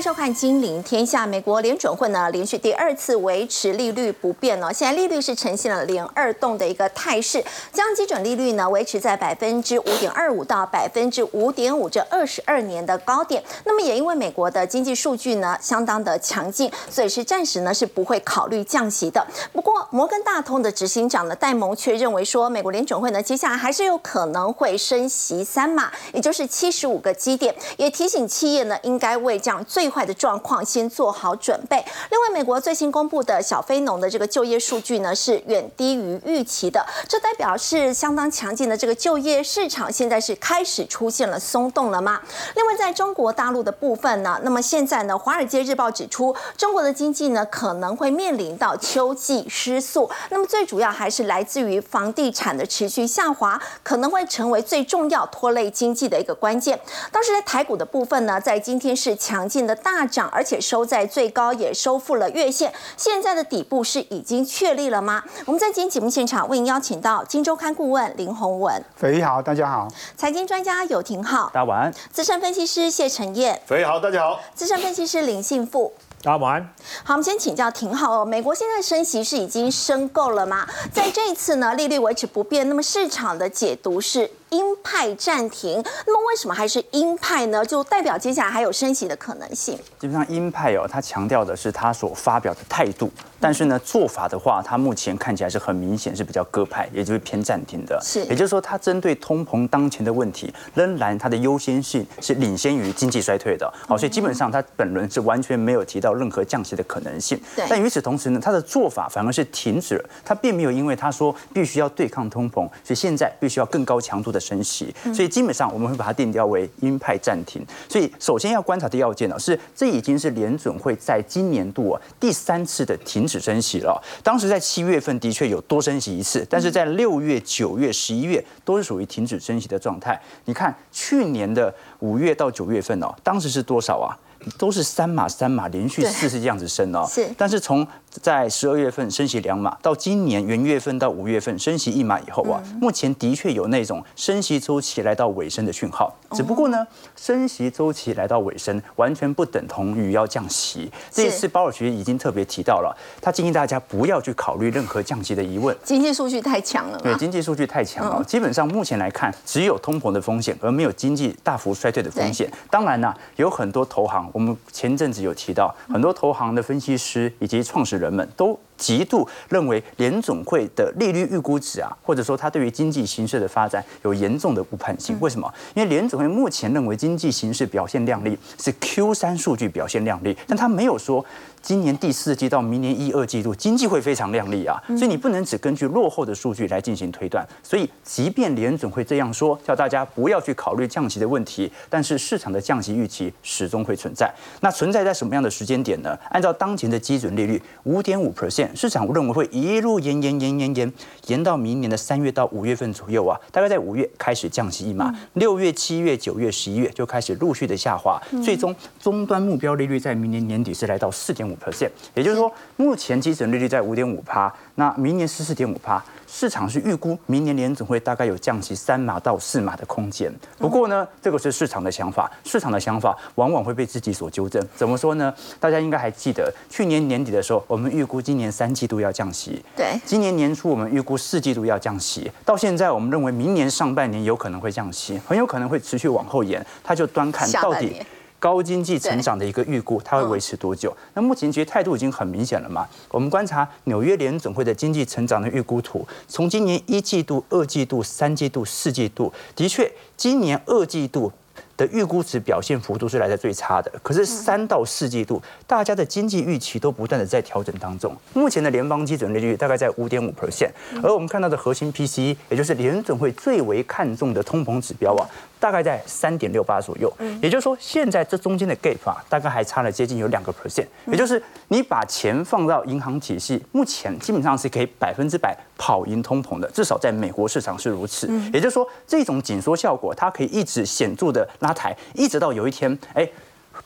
收看《金陵天下》。美国联准会呢，连续第二次维持利率不变哦，现在利率是呈现了连二动的一个态势，将基准利率呢维持在百分之五点二五到百分之五点五这二十二年的高点。那么也因为美国的经济数据呢相当的强劲，所以是暂时呢是不会考虑降息的。不过摩根大通的执行长呢戴蒙却认为说，美国联准会呢接下来还是有可能会升息三码，也就是七十五个基点，也提醒企业呢应该为这样最坏的状况先做好准备。另外，美国最新公布的小非农的这个就业数据呢，是远低于预期的，这代表是相当强劲的这个就业市场，现在是开始出现了松动了吗？另外，在中国大陆的部分呢，那么现在呢，《华尔街日报》指出，中国的经济呢可能会面临到秋季失速，那么最主要还是来自于房地产的持续下滑，可能会成为最重要拖累经济的一个关键。当时在台股的部分呢，在今天是强劲的大涨，而且收在最高，也收复了月线。现在的底部是已经确立了吗？我们在今天节目现场为您邀请到《金周刊》顾问林宏文，斐仪好，大家好；财经专家有廷浩，大家晚安；资深分析师谢承彦，斐仪好，大家好；资深分析师林信富，大家晚安。好，我们先请教廷浩哦，美国现在升息是已经升够了吗？在这一次呢，利率维持不变，那么市场的解读是？鹰派暂停，那么为什么还是鹰派呢？就代表接下来还有升息的可能性。基本上鹰派哦，他强调的是他所发表的态度，但是呢，做法的话，他目前看起来是很明显是比较鸽派，也就是偏暂停的。是，也就是说，他针对通膨当前的问题，仍然他的优先性是领先于经济衰退的。好，所以基本上他本轮是完全没有提到任何降息的可能性。对。但与此同时呢，他的做法反而是停止了，他并没有因为他说必须要对抗通膨，所以现在必须要更高强度的升息。所以基本上我们会把它定调为鹰派暂停。所以首先要观察的要件呢，是这已经是联准会在今年度啊第三次的停止升息了。当时在七月份的确有多升息一次，但是在六月、九月、十一月都是属于停止升息的状态。你看去年的五月到九月份哦，当时是多少啊？都是三码三码连续四次这样子升哦。是。但是从在十二月份升息两码，到今年元月份到五月份升息一码以后啊，目前的确有那种升息周期来到尾声的讯号。只不过呢，升息周期来到尾声，完全不等同于要降息。这一次鲍尔学已经特别提到了，他建议大家不要去考虑任何降息的疑问。经济数据太强了。对，经济数据太强了。基本上目前来看，只有通膨的风险，而没有经济大幅衰退的风险。当然呢，有很多投行，我们前阵子有提到，很多投行的分析师以及创始人们都。极度认为联总会的利率预估值啊，或者说它对于经济形势的发展有严重的误判性。为什么？因为联总会目前认为经济形势表现亮丽，是 Q 三数据表现亮丽，但他没有说今年第四季到明年一二季度经济会非常亮丽啊。所以你不能只根据落后的数据来进行推断。所以即便联总会这样说，叫大家不要去考虑降息的问题，但是市场的降息预期始终会存在。那存在在什么样的时间点呢？按照当前的基准利率五点五 percent。市场认为会一路延延延延延延到明年的三月到五月份左右啊，大概在五月开始降息一码，六月、七月、九月、十一月就开始陆续的下滑，最终终端目标利率在明年年底是来到四点五 percent，也就是说目前基准利率在五点五趴，那明年是四点五趴。市场是预估明年联总会大概有降息三码到四码的空间。不过呢，这个是市场的想法，市场的想法往往会被自己所纠正。怎么说呢？大家应该还记得，去年年底的时候，我们预估今年三季度要降息。对。今年年初我们预估四季度要降息，到现在我们认为明年上半年有可能会降息，很有可能会持续往后延。他就端看到底。高经济成长的一个预估，它会维持多久？那目前其实态度已经很明显了嘛。我们观察纽约联总会的经济成长的预估图，从今年一季度、二季度、三季度、四季度，的确，今年二季度。的预估值表现幅度是来的最差的，可是三到四季度，大家的经济预期都不断的在调整当中。目前的联邦基准利率大概在五点五 percent，而我们看到的核心 PCE，也就是联准会最为看重的通膨指标啊，大概在三点六八左右。也就是说，现在这中间的 gap 啊，大概还差了接近有两个 percent。也就是你把钱放到银行体系，目前基本上是可以百分之百跑赢通膨的，至少在美国市场是如此。也就是说，这种紧缩效果，它可以一直显著的拉。台一直到有一天，哎，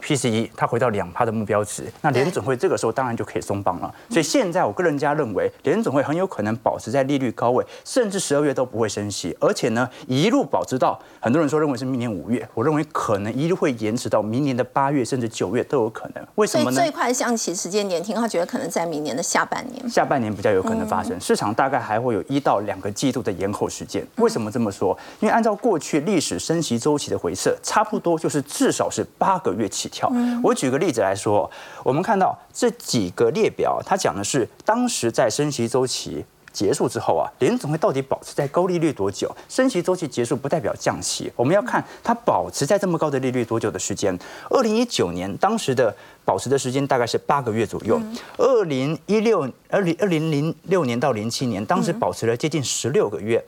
PCE 它回到两趴的目标值，那联准会这个时候当然就可以松绑了。所以现在我个人家认为，联准会很有可能保持在利率高位，甚至十二月都不会升息，而且呢一路保持到很多人说认为是明年五月，我认为可能一路会延迟到明年的八月甚至九月都有可能。为什么呢？最快降息时间点，听他觉得可能在明年的下半年。下半年比较有可能发生，市场大概还会有一到两个季度的延后时间。为什么这么说？因为按照过去历史升息周期的回撤，差不多就是至少是八个月起跳。我举个例子来说，我们看到这几个列表，它讲的是当时在升息周期结束之后啊，联总会到底保持在高利率多久？升息周期结束不代表降息，我们要看它保持在这么高的利率多久的时间。二零一九年当时的。保持的时间大概是八个月左右。二零一六、二零二零零六年到零七年，当时保持了接近十六个月。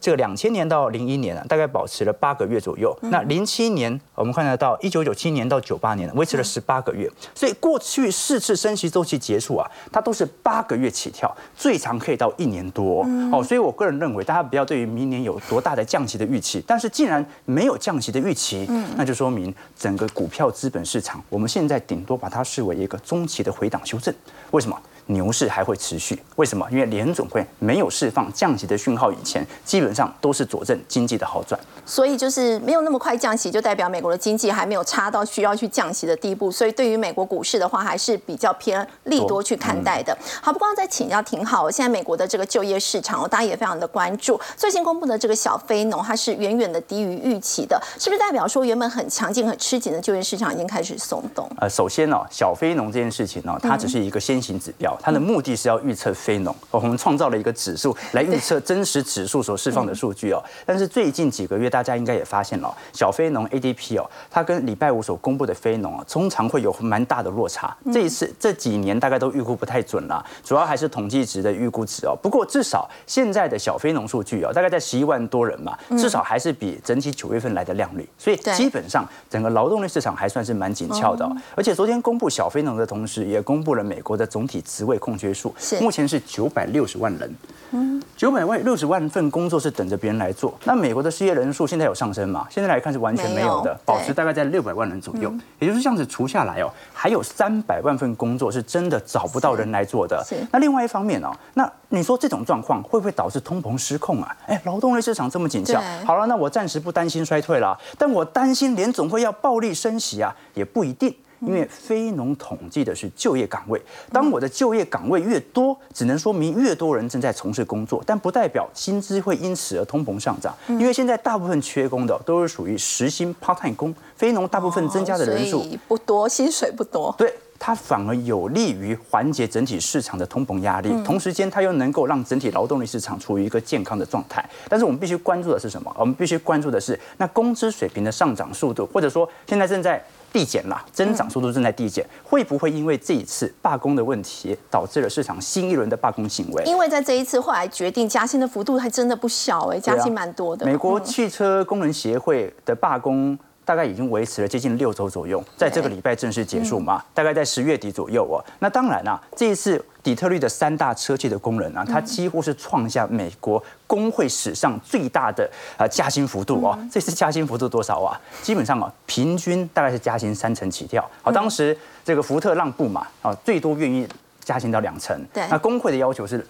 这个两千年到零一年啊，大概保持了八个月左右。那零七年我们看得到，一九九七年到九八年维持了十八个月。所以过去四次升息周期结束啊，它都是八个月起跳，最长可以到一年多。哦，所以我个人认为，大家不要对于明年有多大的降息的预期。但是既然没有降息的预期，那就说明整个股票资本市场，我们现在顶。多把它视为一个中期的回档修正，为什么？牛市还会持续？为什么？因为联总会没有释放降息的讯号以前，基本上都是佐证经济的好转。所以就是没有那么快降息，就代表美国的经济还没有差到需要去降息的地步。所以对于美国股市的话，还是比较偏利多去看待的。好，不光在请教挺好。现在美国的这个就业市场，大家也非常的关注。最近公布的这个小非农，它是远远的低于预期的，是不是代表说原本很强劲、很吃紧的就业市场已经开始松动？呃，首先呢，小非农这件事情呢，它只是一个先行指标。它的目的是要预测非农，我们创造了一个指数来预测真实指数所释放的数据哦。但是最近几个月，大家应该也发现了，小非农 ADP 哦，它跟礼拜五所公布的非农啊，通常会有蛮大的落差。这一次这几年大概都预估不太准了，主要还是统计值的预估值哦。不过至少现在的小非农数据哦，大概在十一万多人嘛，至少还是比整体九月份来的靓丽。所以基本上整个劳动力市场还算是蛮紧俏的。而且昨天公布小非农的同时，也公布了美国的总体职位空缺。数目前是九百六十万人，嗯，九百万六十万份工作是等着别人来做。那美国的失业人数现在有上升吗？现在来看是完全没有的，保持大概在六百万人左右。也就是这样子除下来哦，还有三百万份工作是真的找不到人来做的。那另外一方面哦，那你说这种状况会不会导致通膨失控啊？哎，劳动力市场这么紧俏，好了，那我暂时不担心衰退了，但我担心联总会要暴力升息啊，也不一定。因为非农统计的是就业岗位，当我的就业岗位越多，只能说明越多人正在从事工作，但不代表薪资会因此而通膨上涨。因为现在大部分缺工的都是属于时薪 part time 工，非农大部分增加的人数不多，薪水不多。对，它反而有利于缓解整体市场的通膨压力，同时间它又能够让整体劳动力市场处于一个健康的状态。但是我们必须关注的是什么？我们必须关注的是那工资水平的上涨速度，或者说现在正在。递减了，增长速度正在递减，会不会因为这一次罢工的问题，导致了市场新一轮的罢工行为？因为在这一次后来决定加薪的幅度还真的不小哎，加薪蛮多的。美国汽车工人协会的罢工。大概已经维持了接近六周左右，在这个礼拜正式结束嘛？大概在十月底左右哦。那当然啊，这一次底特律的三大车企的工人啊，他几乎是创下美国工会史上最大的啊加薪幅度哦。这次加薪幅度多少啊？基本上啊，平均大概是加薪三成起跳。好，当时这个福特让步嘛，啊，最多愿意加薪到两成。对，那工会的要求是。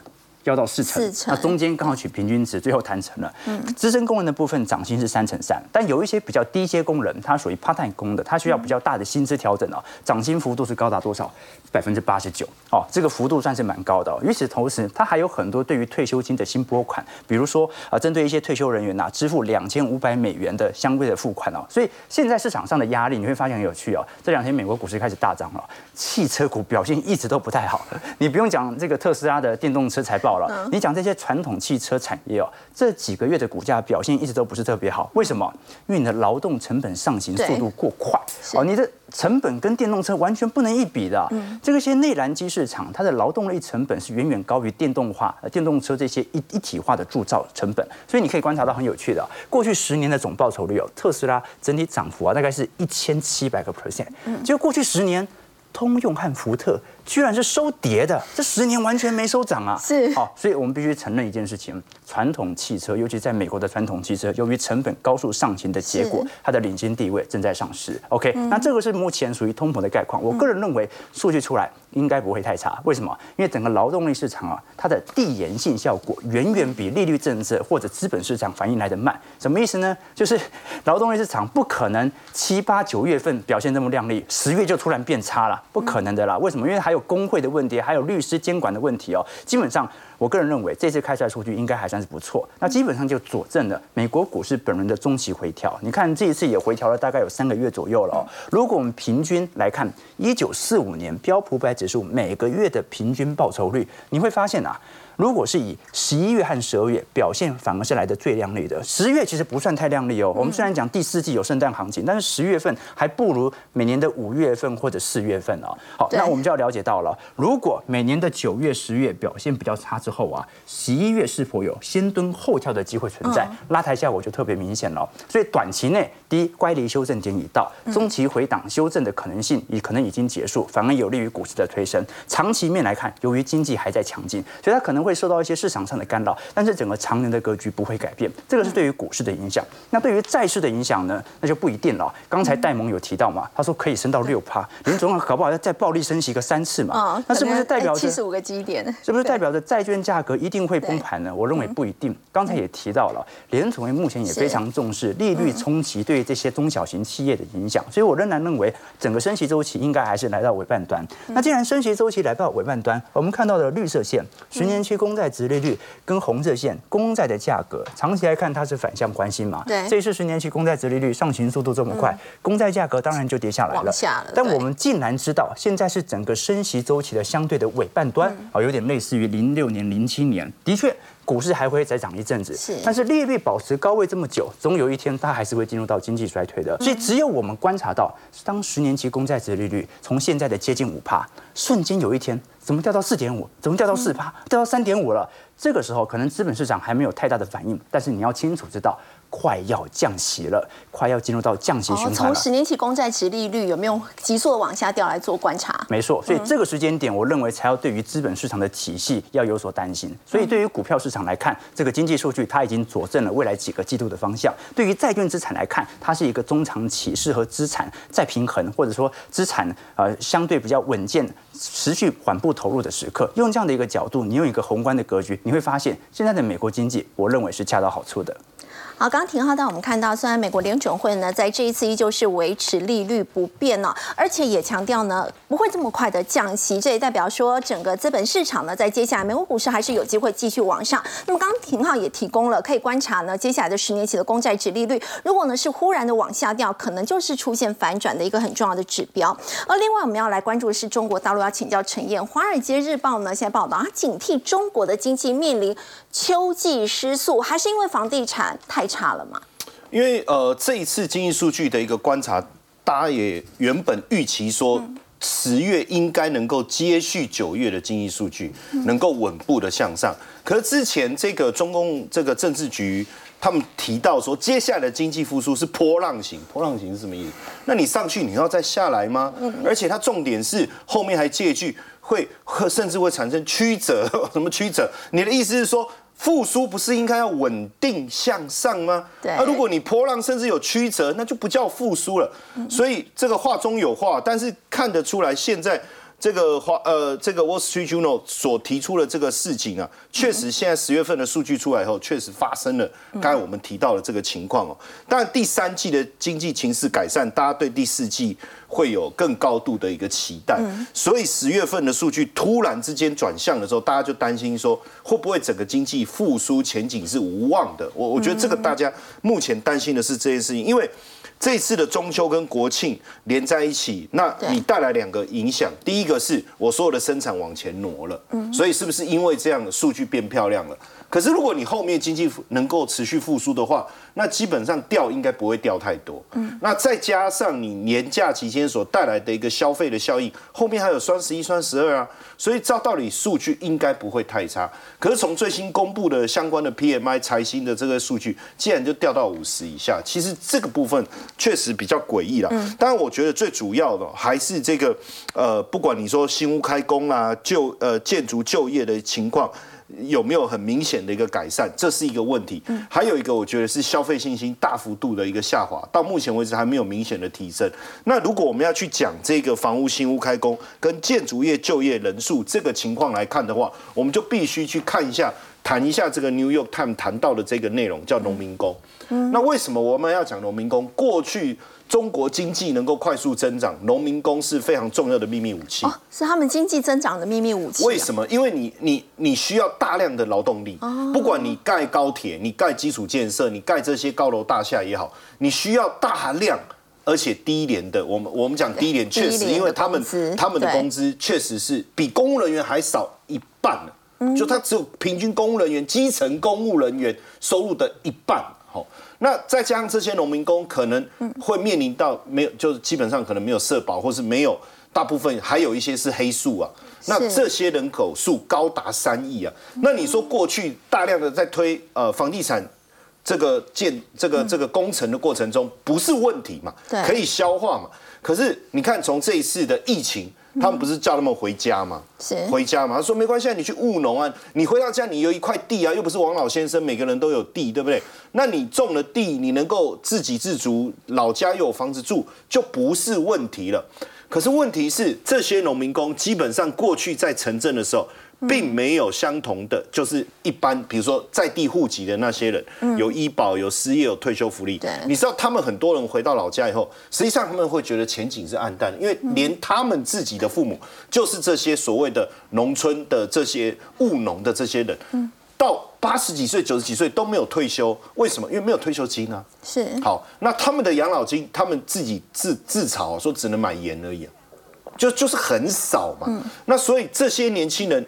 要到四成，那中间刚好取平均值，最后谈成了。嗯资深工人的部分涨薪是三成三，但有一些比较低阶工人，他属于 part time 工的，他需要比较大的薪资调整哦。涨薪幅度是高达多少？百分之八十九哦，这个幅度算是蛮高的。与此同时，它还有很多对于退休金的新拨款，比如说啊，针对一些退休人员呐，支付两千五百美元的相关的付款哦。所以现在市场上的压力，你会发现很有趣哦。这两天美国股市开始大涨了，汽车股表现一直都不太好。你不用讲这个特斯拉的电动车财报了，你讲这些传统汽车产业哦，这几个月的股价表现一直都不是特别好。为什么？因为你的劳动成本上行速度过快哦，你的成本跟电动车完全不能一比的。这个些内燃机市场，它的劳动力成本是远远高于电动化、电动车这些一一体化的铸造成本。所以你可以观察到很有趣的，过去十年的总报酬率哦，特斯拉整体涨幅啊，大概是一千七百个 percent。就过去十年，通用和福特。居然是收跌的，这十年完全没收涨啊！是好，所以我们必须承认一件事情：传统汽车，尤其在美国的传统汽车，由于成本高速上行的结果，它的领先地位正在丧失。OK，那这个是目前属于通膨的概况。我个人认为，数据出来应该不会太差。为什么？因为整个劳动力市场啊，它的递延性效果远远比利率政策或者资本市场反应来的慢。什么意思呢？就是劳动力市场不可能七八九月份表现这么亮丽，十月就突然变差了，不可能的啦。为什么？因为还有。工会的问题，还有律师监管的问题哦。基本上，我个人认为这次开出来数据应该还算是不错。那基本上就佐证了美国股市本轮的中期回调。你看这一次也回调了大概有三个月左右了哦。如果我们平均来看，一九四五年标普百指数每个月的平均报酬率，你会发现啊。如果是以十一月和十二月表现反而是来的最亮丽的，十月其实不算太亮丽哦。我们虽然讲第四季有圣诞行情，但是十月份还不如每年的五月份或者四月份哦。好，那我们就要了解到了，如果每年的九月、十月表现比较差之后啊，十一月是否有先蹲后跳的机会存在？拉抬效果就特别明显了。所以短期内，第一乖离修正点已到，中期回档修正的可能性也可能已经结束，反而有利于股市的推升。长期面来看，由于经济还在强劲，所以它可能。会受到一些市场上的干扰，但是整个长年的格局不会改变，这个是对于股市的影响。那对于债市的影响呢？那就不一定了。刚才戴蒙有提到嘛，他说可以升到六趴，林总搞不好要再暴力升息个三次嘛？那是不是代表七十五个基点？是不是代表着债券价格一定会崩盘呢？我认为不一定。刚才也提到了，联储会目前也非常重视利率冲击对这些中小型企业的影响，所以我仍然认为整个升息周期应该还是来到尾半端。那既然升息周期来到尾半端，我们看到的绿色线十年期。公债殖利率跟红色线公债的价格，长期来看它是反向关系嘛？对，这一次十年期公债殖利率上行速度这么快，公债价格当然就跌下来了。下了。但我们竟然知道，现在是整个升息周期的相对的尾半端，啊，有点类似于零六年、零七年。的确，股市还会再涨一阵子，是。但是利率保持高位这么久，总有一天它还是会进入到经济衰退的。所以，只有我们观察到，当十年期公债殖利率从现在的接近五帕，瞬间有一天。怎么掉到四点五？怎么掉到四趴？掉到三点五了？这个时候可能资本市场还没有太大的反应，但是你要清楚知道。快要降息了，快要进入到降息循环了。从十年期公债值利率有没有急速的往下掉来做观察？没错，所以这个时间点，我认为才要对于资本市场的体系要有所担心。所以对于股票市场来看，这个经济数据它已经佐证了未来几个季度的方向。对于债券资产来看，它是一个中长期适合资产再平衡，或者说资产呃相对比较稳健、持续缓步投入的时刻。用这样的一个角度，你用一个宏观的格局，你会发现现在的美国经济，我认为是恰到好处的。好，刚刚廷浩带我们看到，虽然美国联准会呢在这一次依旧是维持利率不变呢，而且也强调呢不会这么快的降息，这也代表说整个资本市场呢在接下来美国股市还是有机会继续往上。那么刚刚廷浩也提供了可以观察呢接下来的十年期的公债值利率，如果呢是忽然的往下掉，可能就是出现反转的一个很重要的指标。而另外我们要来关注的是中国大陆，要请教陈燕，《华尔街日报》呢现在报道啊，警惕中国的经济面临秋季失速，还是因为房地产太。差了吗？因为呃，这一次经济数据的一个观察，大家也原本预期说十月应该能够接续九月的经济数据，能够稳步的向上。可是之前这个中共这个政治局他们提到说，接下来的经济复苏是波浪型，波浪型是什么意思？那你上去你要再下来吗？而且它重点是后面还借句会甚至会产生曲折，什么曲折？你的意思是说？复苏不是应该要稳定向上吗？对。那如果你波浪甚至有曲折，那就不叫复苏了。所以这个话中有话，但是看得出来现在。这个华呃，这个 Wall Street Journal 所提出的这个事情啊，确实现在十月份的数据出来以后，确实发生了刚才我们提到的这个情况哦。但，第三季的经济情势改善，大家对第四季会有更高度的一个期待。所以十月份的数据突然之间转向的时候，大家就担心说，会不会整个经济复苏前景是无望的？我我觉得这个大家目前担心的是这件事情，因为。这次的中秋跟国庆连在一起，那你带来两个影响。第一个是我所有的生产往前挪了，所以是不是因为这样的数据变漂亮了？可是如果你后面经济能够持续复苏的话，那基本上掉应该不会掉太多。嗯，那再加上你年假期间所带来的一个消费的效应，后面还有双十一、双十二啊，所以照道理数据应该不会太差。可是从最新公布的相关的 PMI 财新的这个数据，竟然就掉到五十以下，其实这个部分确实比较诡异了。嗯当然，我觉得最主要的还是这个呃，不管你说新屋开工啊，就呃建筑就业的情况。有没有很明显的一个改善？这是一个问题。还有一个，我觉得是消费信心大幅度的一个下滑，到目前为止还没有明显的提升。那如果我们要去讲这个房屋新屋开工跟建筑业就业人数这个情况来看的话，我们就必须去看一下，谈一下这个 New York Times 谈到的这个内容，叫农民工。那为什么我们要讲农民工？过去。中国经济能够快速增长，农民工是非常重要的秘密武器。哦，是他们经济增长的秘密武器。为什么？因为你你你需要大量的劳动力。哦。不管你盖高铁，你盖基础建设，你盖这些高楼大厦也好，你需要大含量而且低廉的。我们我们讲低廉，确实，因为他们他们的工资确实是比公务人员还少一半就他只有平均公务人员、基层公务人员收入的一半。那再加上这些农民工可能会面临到没有，就是基本上可能没有社保，或是没有大部分还有一些是黑数啊。那这些人口数高达三亿啊。那你说过去大量的在推呃房地产这个建这个这个工程的过程中不是问题嘛？可以消化嘛？可是你看从这一次的疫情。他们不是叫他们回家吗？是回家嘛？他说没关系，你去务农啊，你回到家你有一块地啊，又不是王老先生每个人都有地，对不对？那你种了地，你能够自给自足，老家又有房子住，就不是问题了。可是问题是，这些农民工基本上过去在城镇的时候。并没有相同的，就是一般，比如说在地户籍的那些人，有医保、有失业、有退休福利。对，你知道他们很多人回到老家以后，实际上他们会觉得前景是暗淡，因为连他们自己的父母，就是这些所谓的农村的这些务农的这些人，到八十几岁、九十几岁都没有退休，为什么？因为没有退休金啊。是。好，那他们的养老金，他们自己自自嘲说只能买盐而已，就就是很少嘛。那所以这些年轻人。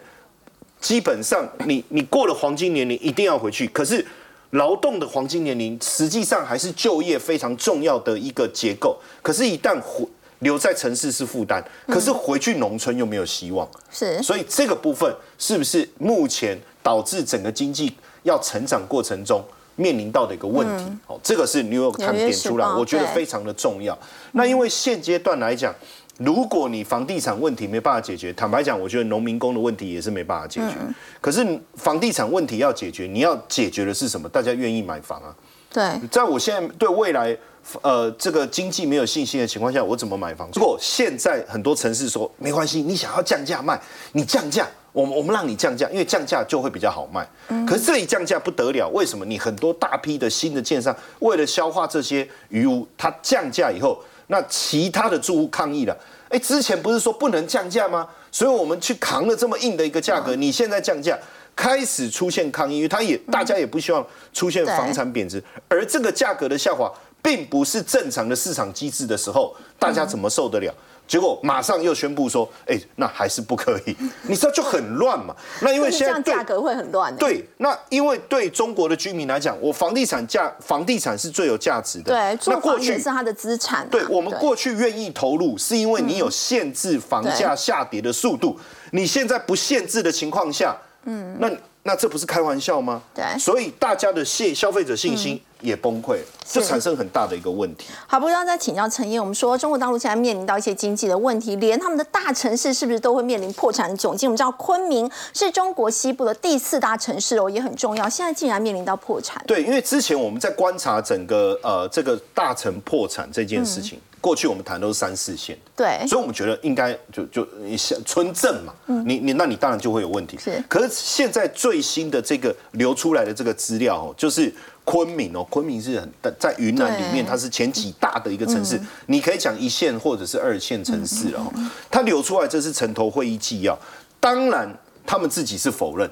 基本上，你你过了黄金年龄一定要回去。可是，劳动的黄金年龄实际上还是就业非常重要的一个结构。可是，一旦回留在城市是负担，可是回去农村又没有希望。是，所以这个部分是不是目前导致整个经济要成长过程中面临到的一个问题？哦，这个是 New York 他们点出来，我觉得非常的重要。那因为现阶段来讲。如果你房地产问题没办法解决，坦白讲，我觉得农民工的问题也是没办法解决。可是房地产问题要解决，你要解决的是什么？大家愿意买房啊？对，在我现在对未来呃这个经济没有信心的情况下，我怎么买房？如果现在很多城市说没关系，你想要降价卖，你降价，我们我们让你降价，因为降价就会比较好卖。可是这一降价不得了，为什么？你很多大批的新的建商为了消化这些余屋，它降价以后。那其他的住户抗议了，哎，之前不是说不能降价吗？所以我们去扛了这么硬的一个价格，你现在降价，开始出现抗议，因为他也大家也不希望出现房产贬值，而这个价格的下滑，并不是正常的市场机制的时候，大家怎么受得了？结果马上又宣布说，哎，那还是不可以，你知道就很乱嘛。那因为现在价格会很乱。对，那因为对中国的居民来讲，我房地产价，房地产是最有价值的。对，那过去是他的资产。对，我们过去愿意投入，是因为你有限制房价下跌的速度。你现在不限制的情况下，嗯，那。那这不是开玩笑吗？对，所以大家的信消费者信心也崩溃，就产生很大的一个问题。好，不知道再请教陈燕，我们说中国大陆现在面临到一些经济的问题，连他们的大城市是不是都会面临破产窘境？我们知道昆明是中国西部的第四大城市哦，也很重要。现在竟然面临到破产。对，因为之前我们在观察整个呃这个大城破产这件事情。过去我们谈都是三四线，对，所以我们觉得应该就就你像村镇嘛，你你那你当然就会有问题。是，可是现在最新的这个流出来的这个资料哦，就是昆明哦，昆明是很在云南里面，它是前几大的一个城市，你可以讲一线或者是二线城市哦。它流出来这是城投会议纪要，当然他们自己是否认，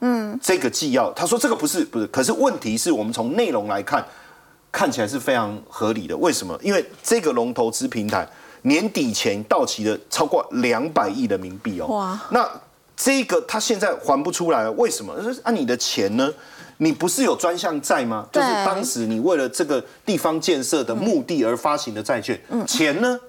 嗯，这个纪要他说这个不是不是，可是问题是我们从内容来看。看起来是非常合理的，为什么？因为这个龙投资平台年底前到期的超过两百亿人民币哦。哇！那这个他现在还不出来，为什么？按你的钱呢？你不是有专项债吗？就是当时你为了这个地方建设的目的而发行的债券，钱呢？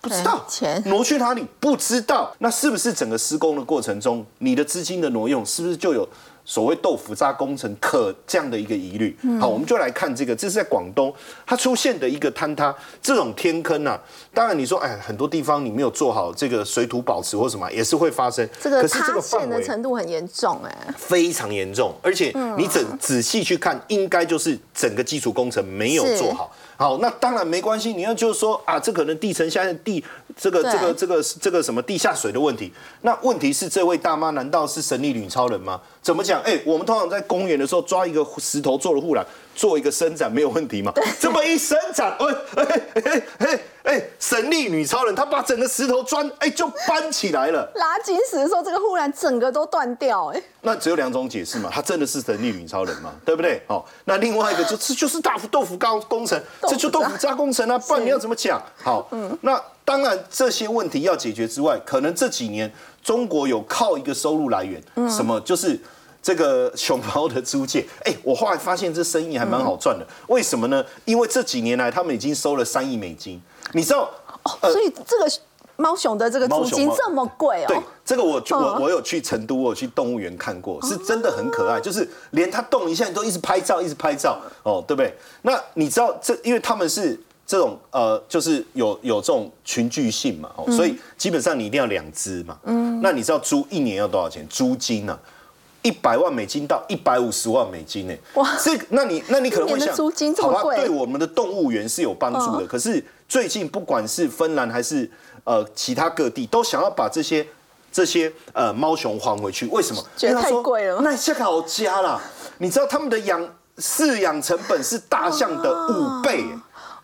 不知道钱挪去哪里？不知道。那是不是整个施工的过程中，你的资金的挪用是不是就有所谓豆腐渣工程可这样的一个疑虑。好，我们就来看这个，这是在广东它出现的一个坍塌，这种天坑啊，当然你说哎，很多地方你没有做好这个水土保持或什么，也是会发生。这个塌陷的程度很严重哎，非常严重，而且你仔仔细去看，应该就是整个基础工程没有做好。好，那当然没关系。你要就是说啊，这可能地层现在地这个这个这个这个什么地下水的问题。那问题是这位大妈难道是神力女超人吗？怎么讲？哎，我们通常在公园的时候抓一个石头做了护栏。做一个伸展没有问题嘛？这么一伸展，哎哎哎哎哎，神力女超人，她把整个石头砖哎就搬起来了。拉紧死的时候，这个护栏整个都断掉，哎。那只有两种解释嘛，她真的是神力女超人嘛，对不对？哦，那另外一个就是就是大豆腐高工程，这就豆腐渣工程啊，不然你要怎么讲？好，嗯，那当然这些问题要解决之外，可能这几年中国有靠一个收入来源，什么就是。这个熊猫的租借，哎，我后来发现这生意还蛮好赚的。为什么呢？因为这几年来他们已经收了三亿美金。你知道，哦所以这个猫熊的这个租金这么贵哦。对，这个我我我有去成都，我有去动物园看过，是真的很可爱，就是连它动一下，你都一直拍照，一直拍照，哦，对不对？那你知道这，因为他们是这种呃，就是有有这种群聚性嘛，哦，所以基本上你一定要两只嘛。嗯。那你知道租一年要多少钱？租金呢？一百万美金到一百五十万美金呢？哇！这那你那你可能会想，好吧，对我们的动物园是有帮助的。可是最近不管是芬兰还是呃其他各地，都想要把这些这些呃猫熊还回去。为什么？觉得太贵了。那下好加啦，你知道他们的养饲养成本是大象的五倍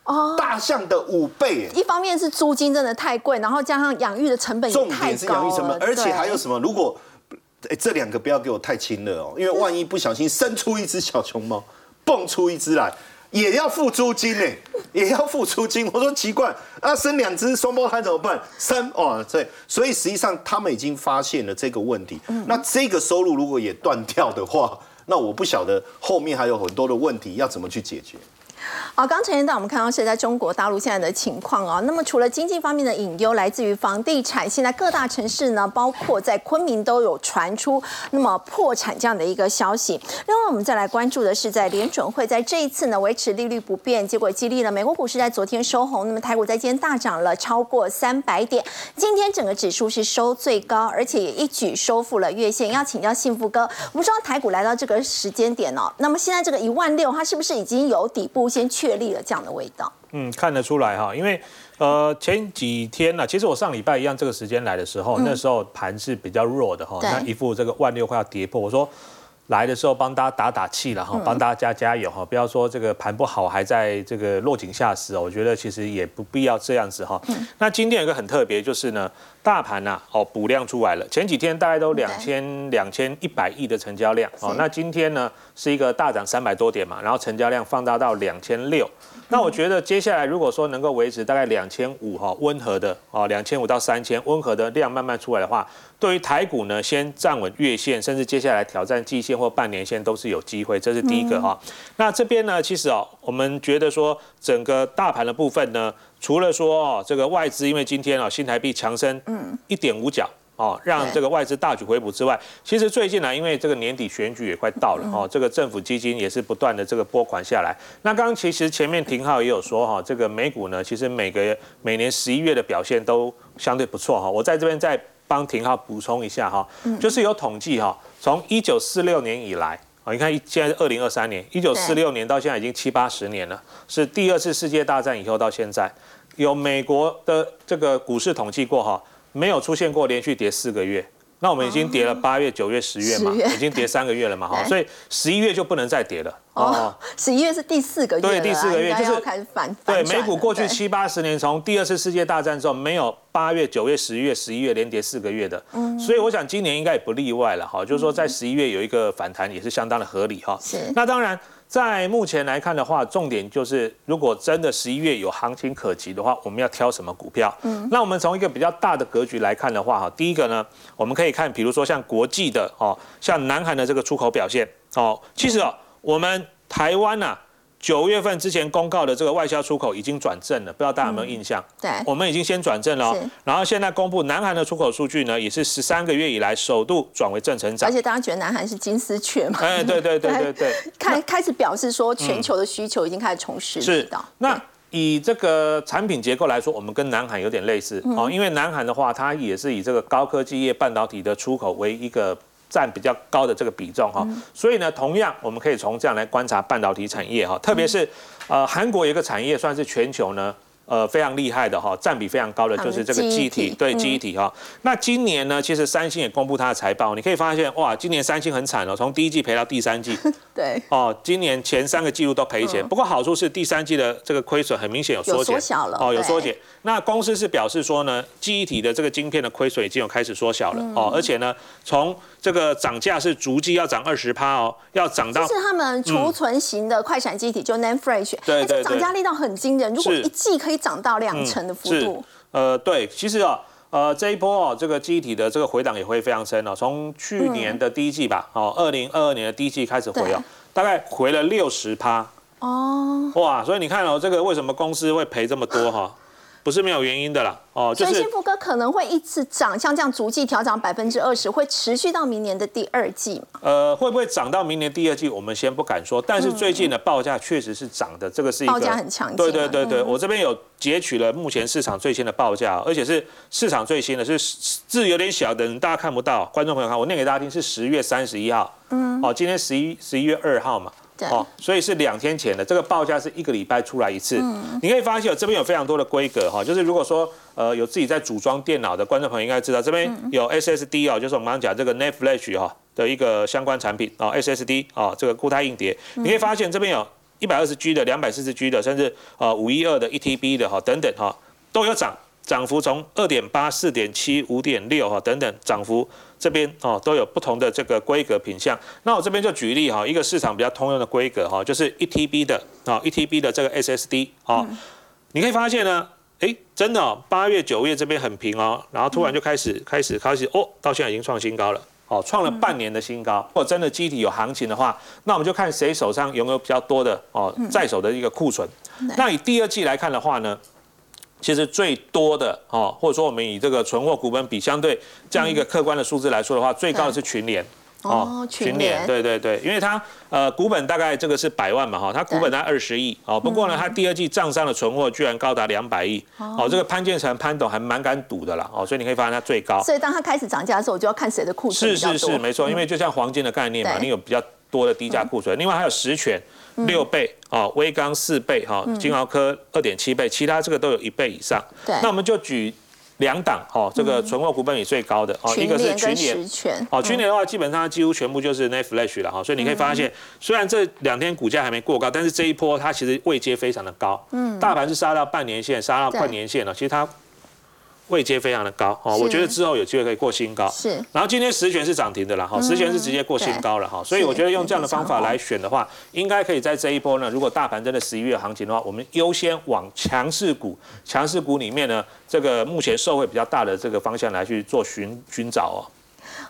哦，大象的五倍。一方面是租金真的太贵，然后加上养育的成本重点是养育成本，而且还有什么？如果哎，这两个不要给我太轻了哦，因为万一不小心生出一只小熊猫，蹦出一只来，也要付租金呢，也要付租金。我说奇怪，啊，生两只双胞胎怎么办？生哦，对，所以实际上他们已经发现了这个问题。那这个收入如果也断掉的话，那我不晓得后面还有很多的问题要怎么去解决。好，刚才到我们看到是在中国大陆现在的情况啊。那么除了经济方面的隐忧，来自于房地产，现在各大城市呢，包括在昆明都有传出那么破产这样的一个消息。另外，我们再来关注的是，在联准会在这一次呢维持利率不变，结果激励了美国股市在昨天收红，那么台股在今天大涨了超过三百点，今天整个指数是收最高，而且也一举收复了月线。要请教幸福哥，我们说台股来到这个时间点哦，那么现在这个一万六，它是不是已经有底部？先确立了这样的味道，嗯，看得出来哈，因为呃前几天呢，其实我上礼拜一样这个时间来的时候，那时候盘是比较弱的哈，那一副这个万六快要跌破，我说。来的时候帮大家打打气了哈，帮大家加加油哈，不要说这个盘不好还在这个落井下石哦，我觉得其实也不必要这样子哈。那今天有一个很特别就是呢，大盘呐哦补量出来了，前几天大概都两千两千一百亿的成交量哦，那今天呢是一个大涨三百多点嘛，然后成交量放大到两千六。那我觉得接下来如果说能够维持大概两千五哈，温和的哦，两千五到三千温和的量慢慢出来的话，对于台股呢，先站稳月线，甚至接下来挑战季线或半年线都是有机会，这是第一个哈。那这边呢，其实哦，我们觉得说整个大盘的部分呢，除了说哦，这个外资因为今天啊新台币强升，嗯，一点五角。哦，让这个外资大举回补之外，其实最近呢，因为这个年底选举也快到了，哦，这个政府基金也是不断的这个拨款下来。那刚刚其实前面廷浩也有说哈，这个美股呢，其实每个每年十一月的表现都相对不错哈。我在这边再帮廷浩补充一下哈，就是有统计哈，从一九四六年以来，啊，你看现在是二零二三年，一九四六年到现在已经七八十年了，是第二次世界大战以后到现在，有美国的这个股市统计过哈。没有出现过连续跌四个月，那我们已经跌了八月、九月、十月嘛，已经跌三个月了嘛，哈，所以十一月就不能再跌了。哦，十一月是第四个月，对，第四个月就是开始反对美股过去七八十年，从第二次世界大战之后，没有八月、九月、十一月、十一月连跌四个月的，嗯，所以我想今年应该也不例外了，哈，就是说在十一月有一个反弹也是相当的合理，哈，是。那当然。在目前来看的话，重点就是，如果真的十一月有行情可及的话，我们要挑什么股票？嗯，那我们从一个比较大的格局来看的话，哈，第一个呢，我们可以看，比如说像国际的哦，像南韩的这个出口表现哦，其实哦，我们台湾呐，九月份之前公告的这个外销出口已经转正了，不知道大家有没有印象？对，我们已经先转正了。然后现在公布南韩的出口数据呢，也是十三个月以来首度转为正成长。而且大家觉得南韩是金丝雀嘛？哎，对对对对对，开开始表示说全球的需求已经开始重拾。是的那以这个产品结构来说，我们跟南韩有点类似哦，因为南韩的话，它也是以这个高科技业半导体的出口为一个。占比较高的这个比重哈，所以呢，同样我们可以从这样来观察半导体产业哈，特别是呃韩国有一个产业算是全球呢。呃，非常厉害的哈，占比非常高的就是这个机体，对机体哈。那今年呢，其实三星也公布它的财报，你可以发现哇，今年三星很惨哦，从第一季赔到第三季。对。哦，今年前三个季度都赔钱，不过好处是第三季的这个亏损很明显有缩减，小了哦，有缩减。那公司是表示说呢，记忆体的这个晶片的亏损已经有开始缩小了哦，而且呢，从这个涨价是逐季要涨二十趴哦，要涨到。是他们储存型的快闪机体，就 NAND Flash，对对对，涨价力道很惊人，如果一季可以涨到两成的幅度。呃，对，其实啊，呃，这一波哦，这个机体的这个回档也会非常深哦，从去年的第一季吧，哦，二零二二年的第一季开始回哦，大概回了六十趴。哦，哇，所以你看哦，这个为什么公司会赔这么多哈？不是没有原因的啦，哦，所以幸福哥可能会一次涨，像这样逐季调涨百分之二十，会持续到明年的第二季呃，会不会涨到明年第二季？我们先不敢说，但是最近的报价确实是涨的，这个是一个报价很强劲。对对对对，我这边有截取了目前市场最新的报价，而且是市场最新的，是字有点小的，大家看不到，观众朋友看，我念给大家听，是十月三十一号，嗯，哦，今天十一十一月二号嘛。哦，所以是两天前的这个报价是一个礼拜出来一次。嗯，你可以发现这边有非常多的规格哈，就是如果说呃有自己在组装电脑的观众朋友应该知道，这边有 SSD 哦，就是我们刚刚讲这个 NAND Flash 哈的一个相关产品啊，SSD 啊这个固态硬碟，你可以发现这边有一百二十 G 的、两百四十 G 的，甚至呃五一二的、一 TB 的哈等等哈都有涨，涨幅从二点八、四点七、五点六哈等等涨幅。这边哦都有不同的这个规格品相，那我这边就举例哈，一个市场比较通用的规格哈，就是一 TB 的啊，一 TB 的这个 SSD 啊，你可以发现呢，哎，真的哦，八月九月这边很平哦，然后突然就开始开始开始哦，到现在已经创新高了，哦，创了半年的新高。如果真的机体有行情的话，那我们就看谁手上拥有比较多的哦在手的一个库存。那以第二季来看的话呢？其实最多的哦，或者说我们以这个存货股本比相对这样一个客观的数字来说的话，最高的是群联哦，群联对对对，因为它呃股本大概这个是百万嘛哈，它股本在二十亿哦，不过呢它第二季账上的存货居然高达两百亿哦，这个潘建成潘董还蛮敢赌的啦哦，所以你可以发现它最高。所以当它开始涨价的时候，我就要看谁的库存是是是没错，因为就像黄金的概念嘛，你有比较多的低价库存，另外还有实权。六倍啊，微钢四倍哈，金豪科二点七倍，其他这个都有一倍以上。对，那我们就举两档哦，这个存货股本比最高的哦，一个是群联哦，群联的话基本上几乎全部就是 n e Flash 了哈，所以你可以发现，虽然这两天股价还没过高，但是这一波它其实位阶非常的高，嗯，大盘是杀到半年线，杀到快年线了，其实它。位阶非常的高哦，我觉得之后有机会可以过新高。是，然后今天十全是涨停的了哈，十全是直接过新高了哈，所以我觉得用这样的方法来选的话，应该可以在这一波呢，如果大盘真的十一月行情的话，我们优先往强势股、强势股里面呢，这个目前受惠比较大的这个方向来去做寻寻找哦。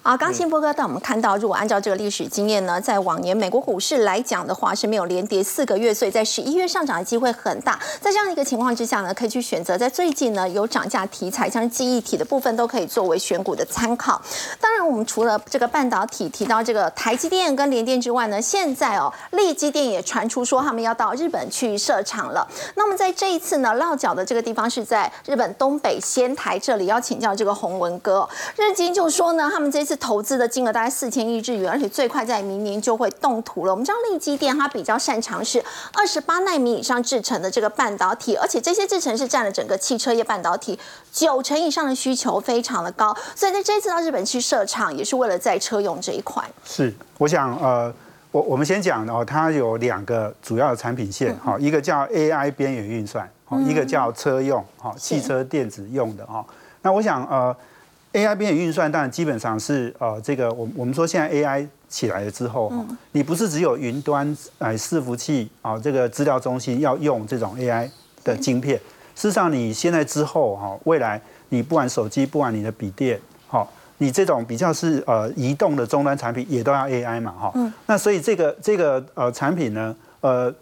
好，刚新波哥带我们看到，如果按照这个历史经验呢，在往年美国股市来讲的话是没有连跌四个月，所以在十一月上涨的机会很大。在这样一个情况之下呢，可以去选择在最近呢有涨价题材，像是记忆体的部分都可以作为选股的参考。当然，我们除了这个半导体提到这个台积电跟联电之外呢，现在哦，立积电也传出说他们要到日本去设厂了。那么在这一次呢，落脚的这个地方是在日本东北仙台这里，要请教这个洪文哥，日经就说呢，他们这次。投资的金额大概四千亿日元，而且最快在明年就会动土了。我们知道立基电它比较擅长是二十八纳米以上制成的这个半导体，而且这些制成是占了整个汽车业半导体九成以上的需求，非常的高。所以在这次到日本去设厂，也是为了在车用这一块。是，我想呃，我我们先讲哦，它有两个主要的产品线哈，一个叫 AI 边缘运算，一个叫车用哈，汽车电子用的哈。那我想呃。A I 边缘运算当然基本上是呃，这个我我们说现在 A I 起来了之后，你不是只有云端哎伺服器啊，这个资料中心要用这种 A I 的晶片。事实上，你现在之后哈，未来你不管手机，不管你的笔电，好，你这种比较是呃移动的终端产品也都要 A I 嘛哈。那所以这个这个呃产品呢，呃。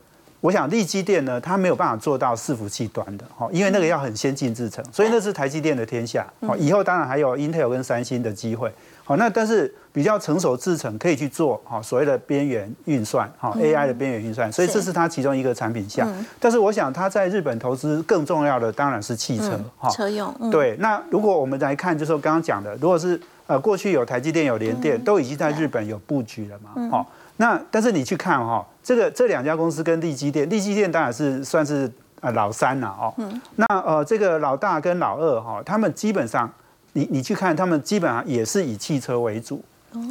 我想立基电呢，它没有办法做到伺服器端的，哈，因为那个要很先进制程，所以那是台积电的天下。好，以后当然还有 Intel 跟三星的机会。好，那但是比较成熟制程可以去做，哈，所谓的边缘运算，哈，AI 的边缘运算，所以这是它其中一个产品项。但是我想它在日本投资更重要的当然是汽车，哈，车用。对，那如果我们来看，就是刚刚讲的，如果是呃过去有台积电有联电，都已经在日本有布局了嘛，好。那但是你去看哈，这个这两家公司跟利基电，利基电当然是算是呃老三了哦。嗯。那呃这个老大跟老二哈，他们基本上，你你去看，他们基本上也是以汽车为主。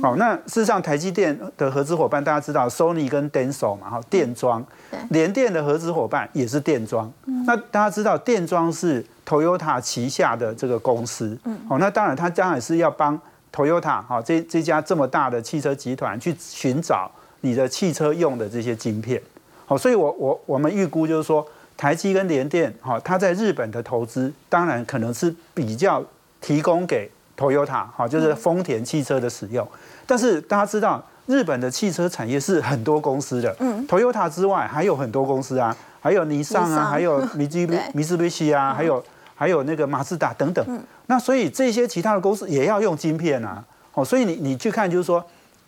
哦。那事实上，台积电的合资伙伴大家知道，Sony 跟 Denso 嘛哈，电装。联电的合资伙伴也是电装。嗯。那大家知道，电装是 Toyota 旗下的这个公司。嗯。哦，那当然，它当然是要帮。Toyota 哈，这这家这么大的汽车集团去寻找你的汽车用的这些晶片，好，所以我我我们预估就是说，台积跟联电哈，它在日本的投资，当然可能是比较提供给 Toyota 哈，就是丰田汽车的使用。但是大家知道，日本的汽车产业是很多公司的，嗯，Toyota 之外还有很多公司啊，还有尼桑 啊，还有米基米兹比西啊，还有。还有那个马自达等等，那所以这些其他的公司也要用晶片啊，哦，所以你你去看就是说，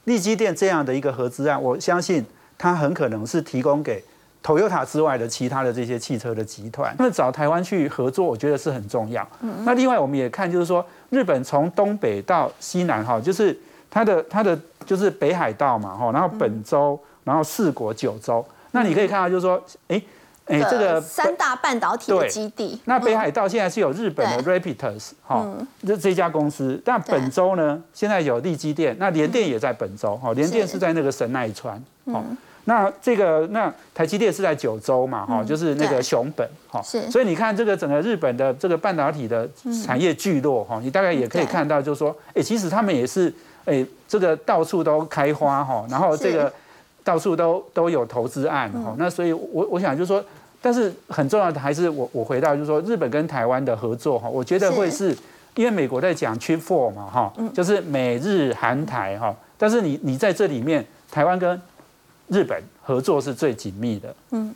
利基电这样的一个合资案，我相信它很可能是提供给 Toyota 之外的其他的这些汽车的集团，那找台湾去合作，我觉得是很重要。那另外我们也看就是说，日本从东北到西南哈，就是它的它的就是北海道嘛哈，然后本州，然后四国九州，那你可以看到就是说，哎。哎，这个三大半导体的基地。那北海道现在是有日本的 Rapiters 哈，这这家公司。但本州呢，现在有立基电，那联电也在本州哈，联电是在那个神奈川。哦，那这个那台积电是在九州嘛哈，就是那个熊本哈。是。所以你看这个整个日本的这个半导体的产业聚落哈，你大概也可以看到，就是说，哎，其实他们也是哎，这个到处都开花哈，然后这个。到处都都有投资案哈，那所以，我我想就是说，但是很重要的还是我我回到就是说，日本跟台湾的合作哈，我觉得会是。因为美国在讲 Chip Four 嘛哈，就是美日韩台哈，但是你你在这里面，台湾跟日本合作是最紧密的，嗯。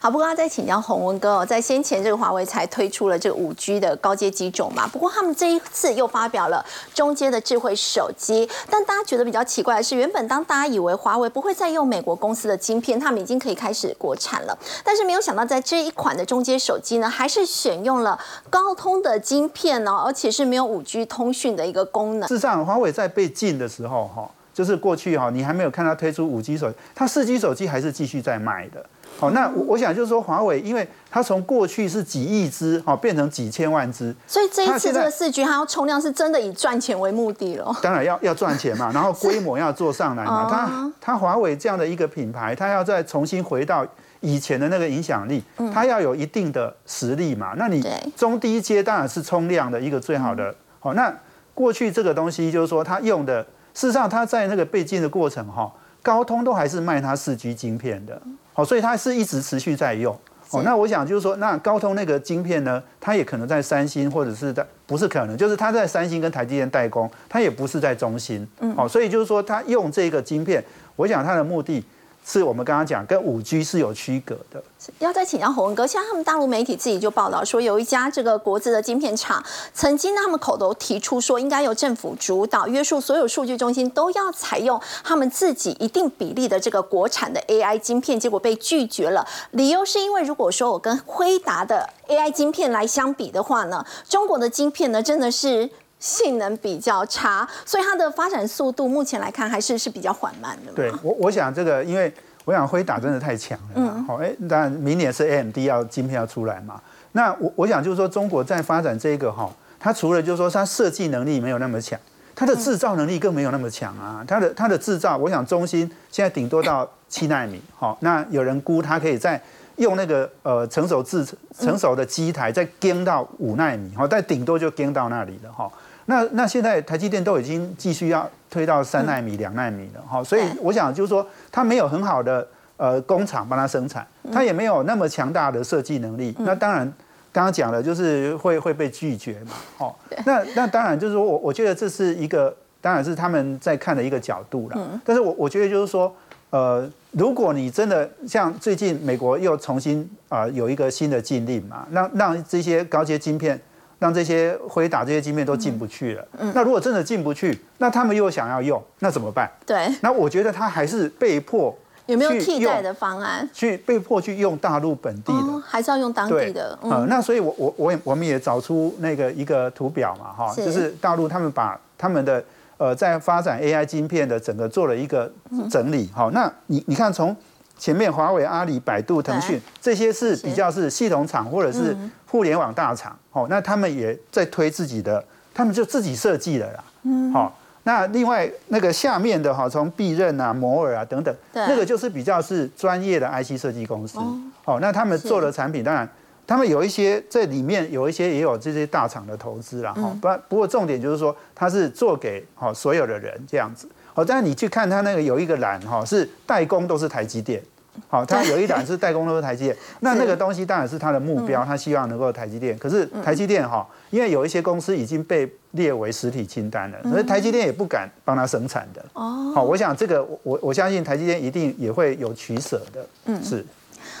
好，不过要再请教洪文哥哦，在先前这个华为才推出了这个五 G 的高阶机种嘛，不过他们这一次又发表了中阶的智慧手机，但大家觉得比较奇怪的是，原本当大家以为华为不会再用美国公司的晶片，他们已经可以开始国产了，但是没有想到在这一款的中阶手机呢，还是选用了高通的晶片哦，而且是没有五 G 通讯的一个功能。事实上，华为在被禁的时候哈，就是过去哈，你还没有看它推出五 G 手，它四 G 手机还是继续在卖的。好，那我我想就是说，华为，因为它从过去是几亿只，哈，变成几千万只，所以这一次这个四 G 它要冲量是真的以赚钱为目的了。当然要要赚钱嘛，然后规模要做上来嘛。它它华为这样的一个品牌，它要再重新回到以前的那个影响力，它要有一定的实力嘛。那你中低阶当然是冲量的一个最好的。好，那过去这个东西就是说，它用的事实上它在那个被禁的过程哈，高通都还是卖它四 G 晶片的。哦，所以它是一直持续在用。哦，那我想就是说，那高通那个晶片呢，它也可能在三星或者是在，不是可能，就是它在三星跟台积电代工，它也不是在中芯。嗯，哦，所以就是说，它用这个晶片，我想它的目的。是我们刚刚讲跟五 G 是有区隔的。要再请教洪文哥，像他们大陆媒体自己就报道说，有一家这个国资的晶片厂，曾经他们口头提出说，应该由政府主导约束所有数据中心都要采用他们自己一定比例的这个国产的 AI 晶片，结果被拒绝了。理由是因为如果说我跟辉达的 AI 晶片来相比的话呢，中国的晶片呢真的是。性能比较差，所以它的发展速度目前来看还是是比较缓慢的。对我，我想这个，因为我想辉达真的太强了。嗯。好，哎，当然明年是 AMD 要晶片要出来嘛。那我我想就是说，中国在发展这个哈，它除了就是说它设计能力没有那么强，它的制造能力更没有那么强啊。它的它的制造，我想中芯现在顶多到七纳米。好，那有人估它可以在用那个呃成熟制成熟的机台再跟到五纳米，哈，但顶多就跟到那里了哈。那那现在台积电都已经继续要推到三纳米、两纳米了，哈，所以我想就是说，它没有很好的呃工厂帮它生产，它也没有那么强大的设计能力。那当然，刚刚讲的就是会会被拒绝嘛，哦，那那当然就是说我我觉得这是一个，当然是他们在看的一个角度了。但是我我觉得就是说，呃，如果你真的像最近美国又重新啊有一个新的禁令嘛，让让这些高阶晶片，让这些回打这些晶片都进不去了。嗯。那如果真的进不去，那他们又想要用，那怎么办？对。那我觉得他还是被迫有没有替代的方案？去被迫去用大陆本地的，还是要用当地的？嗯。那所以，我我我我们也找出那个一个图表嘛，哈，就是大陆他们把他们的。呃，在发展 AI 晶片的整个做了一个整理，好，那你你看从前面华为、阿里、百度、腾讯这些是比较是系统厂或者是互联网大厂，好，那他们也在推自己的，他们就自己设计了啦，嗯，好，那另外那个下面的哈，从必任啊、摩尔啊等等，那个就是比较是专业的 IC 设计公司，好，那他们做的产品当然。他们有一些在里面有一些也有这些大厂的投资啦，哈，不不过重点就是说它是做给好所有的人这样子，好，但是你去看它那个有一个栏哈，是代工都是台积电，好，它有一栏是代工都是台积电，那那个东西当然是它的目标，它希望能够台积电，可是台积电哈，因为有一些公司已经被列为实体清单了，所以台积电也不敢帮它生产的，哦，好，我想这个我我相信台积电一定也会有取舍的，嗯，是。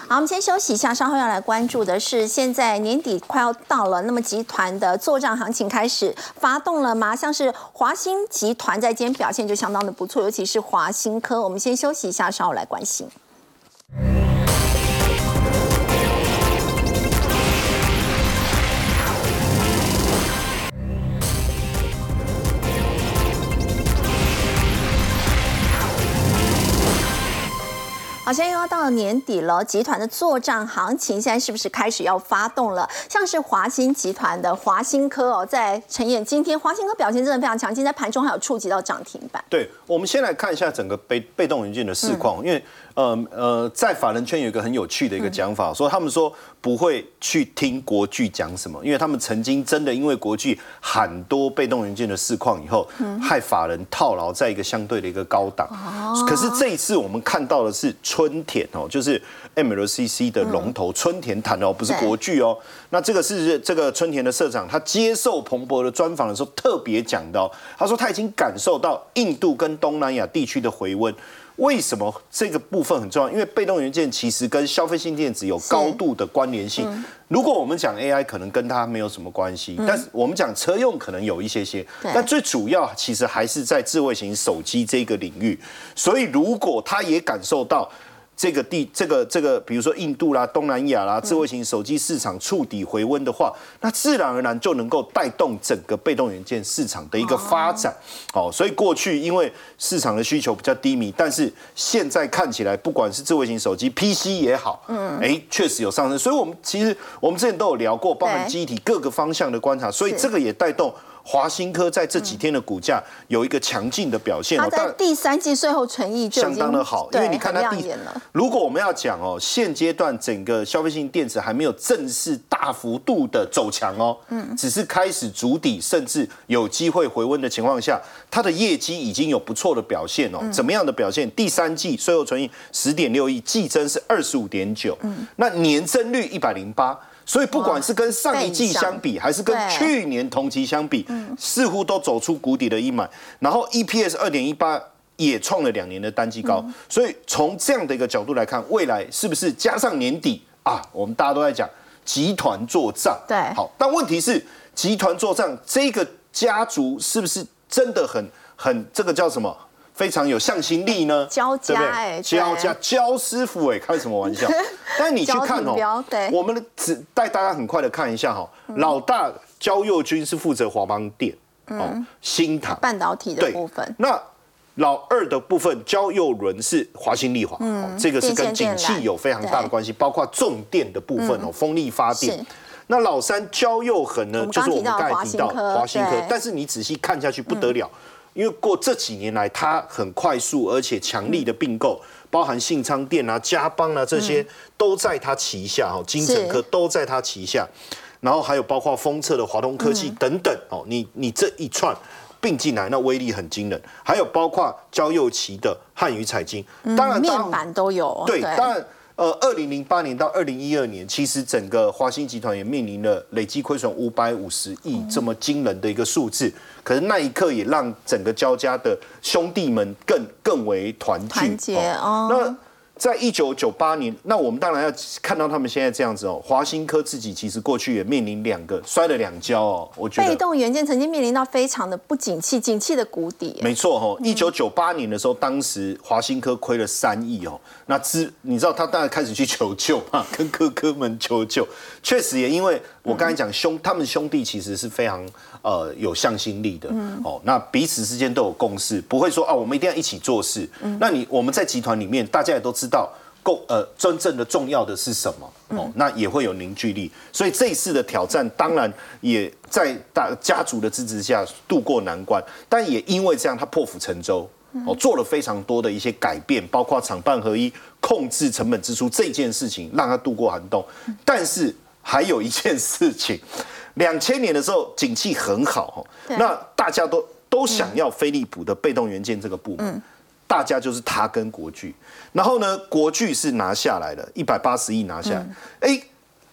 好，我们先休息一下，稍后要来关注的是，现在年底快要到了，那么集团的做账行情开始发动了吗？像是华兴集团在今天表现就相当的不错，尤其是华兴科。我们先休息一下，稍后来关心。好像又要到了年底了，集团的做账行情现在是不是开始要发动了？像是华兴集团的华兴科哦，在陈演今天华兴科表现真的非常强劲，在盘中还有触及到涨停板。对，我们先来看一下整个被被动元件的市况，因为。呃呃，在法人圈有一个很有趣的一个讲法，说他们说不会去听国巨讲什么，因为他们曾经真的因为国巨很多被动元件的市况以后，害法人套牢在一个相对的一个高档。可是这一次我们看到的是春田哦，就是 MLCC 的龙头春田谈哦，不是国巨哦。那这个是这个春田的社长，他接受彭博的专访的时候特别讲到，他说他已经感受到印度跟东南亚地区的回温。为什么这个部分很重要？因为被动元件其实跟消费性电子有高度的关联性。如果我们讲 AI，可能跟它没有什么关系，但是我们讲车用可能有一些些。但最主要其实还是在智慧型手机这个领域。所以如果他也感受到。这个地，这个这个，比如说印度啦、东南亚啦，智慧型手机市场触底回温的话，那自然而然就能够带动整个被动元件市场的一个发展。哦，所以过去因为市场的需求比较低迷，但是现在看起来，不管是智慧型手机、PC 也好，嗯，哎，确实有上升。所以我们其实我们之前都有聊过，包含机体各个方向的观察，所以这个也带动。华新科在这几天的股价有一个强劲的表现，它在第三季税后存益相当的好，因为你看它第，如果我们要讲哦，现阶段整个消费性电子还没有正式大幅度的走强哦，嗯，只是开始筑底，甚至有机会回温的情况下，它的业绩已经有不错的表现哦。怎么样的表现？第三季税后存益十点六亿，季增是二十五点九，嗯，那年增率一百零八。所以不管是跟上一季相比，还是跟去年同期相比，似乎都走出谷底的一买。然后 EPS 二点一八也创了两年的单季高。所以从这样的一个角度来看，未来是不是加上年底啊？我们大家都在讲集团做账，对，好。但问题是，集团做账这个家族是不是真的很很这个叫什么？非常有向心力呢，交家哎，焦家焦师傅哎，开什么玩笑？但你去看哦，我们只带大家很快的看一下哈。老大焦佑军是负责华邦电哦，新唐半导体的部分。那老二的部分焦佑伦是华新丽华，嗯，这个是跟景气有非常大的关系，包括重电的部分哦，风力发电。那老三焦佑恒呢，就是我们刚才提到华新科，但是你仔细看下去不得了。因为过这几年来，它很快速而且强力的并购，包含信昌店啊、嘉邦啊这些都在它旗下哦，金城科都在它旗下，然后还有包括封测的华东科技等等哦，你你这一串并进来，那威力很惊人。还有包括焦佑奇的汉语彩金，当然面板都有。对，当然呃，二零零八年到二零一二年，其实整个华兴集团也面临了累计亏损五百五十亿这么惊人的一个数字。可是那一刻也让整个交加的兄弟们更更为团聚。团结哦。那在一九九八年，那我们当然要看到他们现在这样子哦。华新科自己其实过去也面临两个摔了两跤哦，我觉得被动元件曾经面临到非常的不景气，景气的谷底。没错哈，一九九八年的时候，当时华新科亏了三亿哦。那资你知道他当然开始去求救嘛，跟哥哥们求救。确实也因为我刚才讲兄，他们兄弟其实是非常呃有向心力的哦。那彼此之间都有共识，不会说啊我们一定要一起做事。那你我们在集团里面，大家也都知道。够呃，真正的重要的是什么？哦，那也会有凝聚力。所以这一次的挑战，当然也在大家族的支持下渡过难关。但也因为这样，他破釜沉舟，哦，做了非常多的一些改变，包括厂办合一、控制成本支出这件事情，让他度过寒冬。但是还有一件事情，两千年的时候景气很好，那大家都都想要飞利浦的被动元件这个部门。大家就是他跟国巨，然后呢，国巨是拿下来了，一百八十亿拿下来。哎，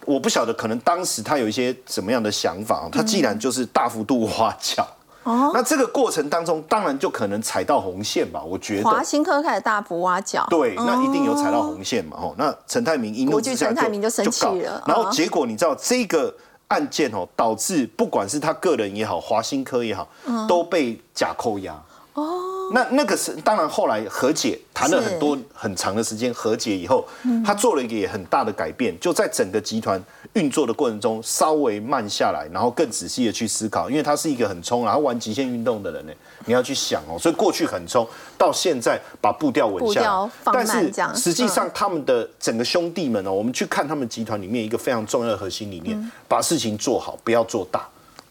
我不晓得，可能当时他有一些什么样的想法。他既然就是大幅度挖角，哦，那这个过程当中，当然就可能踩到红线吧。我觉得华新科开始大幅挖角，对，那一定有踩到红线嘛。哦，那陈泰明一怒之下就生气了。然后结果你知道这个案件哦，导致不管是他个人也好，华新科也好，都被假扣押。哦。那那个是当然，后来和解谈了很多很长的时间，和解以后，他做了一个很大的改变，就在整个集团运作的过程中稍微慢下来，然后更仔细的去思考，因为他是一个很冲，然后玩极限运动的人呢，你要去想哦，所以过去很冲，到现在把步调稳下，但是实际上他们的整个兄弟们哦，我们去看他们集团里面一个非常重要的核心理念，把事情做好，不要做大。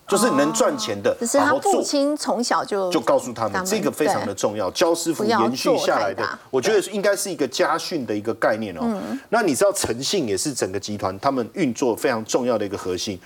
就是能赚钱的，只是他父亲从小就就告诉他们，这个非常的重要，教师傅延续下来的，我觉得应该是一个家训的一个概念哦。那你知道诚信也是整个集团他们运作非常重要的一个核心。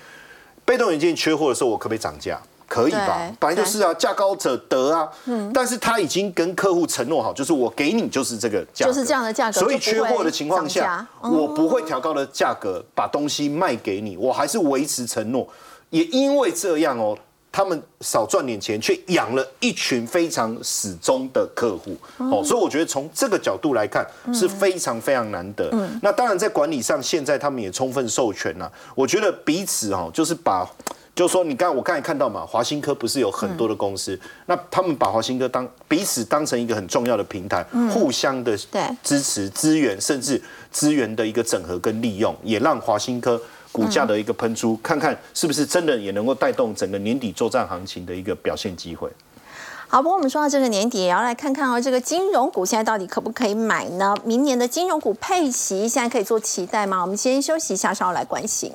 被动元件缺货的时候，我可不可以涨价？可以吧？本来就是啊，价高者得啊。嗯。但是他已经跟客户承诺好，就是我给你就是这个价，就是这样的价格。所以缺货的情况下，我不会调高的价格把东西卖给你，我还是维持承诺。也因为这样哦，他们少赚点钱，却养了一群非常始终的客户哦，所以我觉得从这个角度来看是非常非常难得。那当然在管理上，现在他们也充分授权了。我觉得彼此哈，就是把，就是说你刚我刚才看到嘛，华新科不是有很多的公司，那他们把华新科当彼此当成一个很重要的平台，互相的支持资源，甚至资源的一个整合跟利用，也让华新科。股价的一个喷出，看看是不是真的也能够带动整个年底作战行情的一个表现机会。好，不过我们说到这个年底，也要来看看哦，这个金融股现在到底可不可以买呢？明年的金融股配息现在可以做期待吗？我们先休息一下，稍后来关心。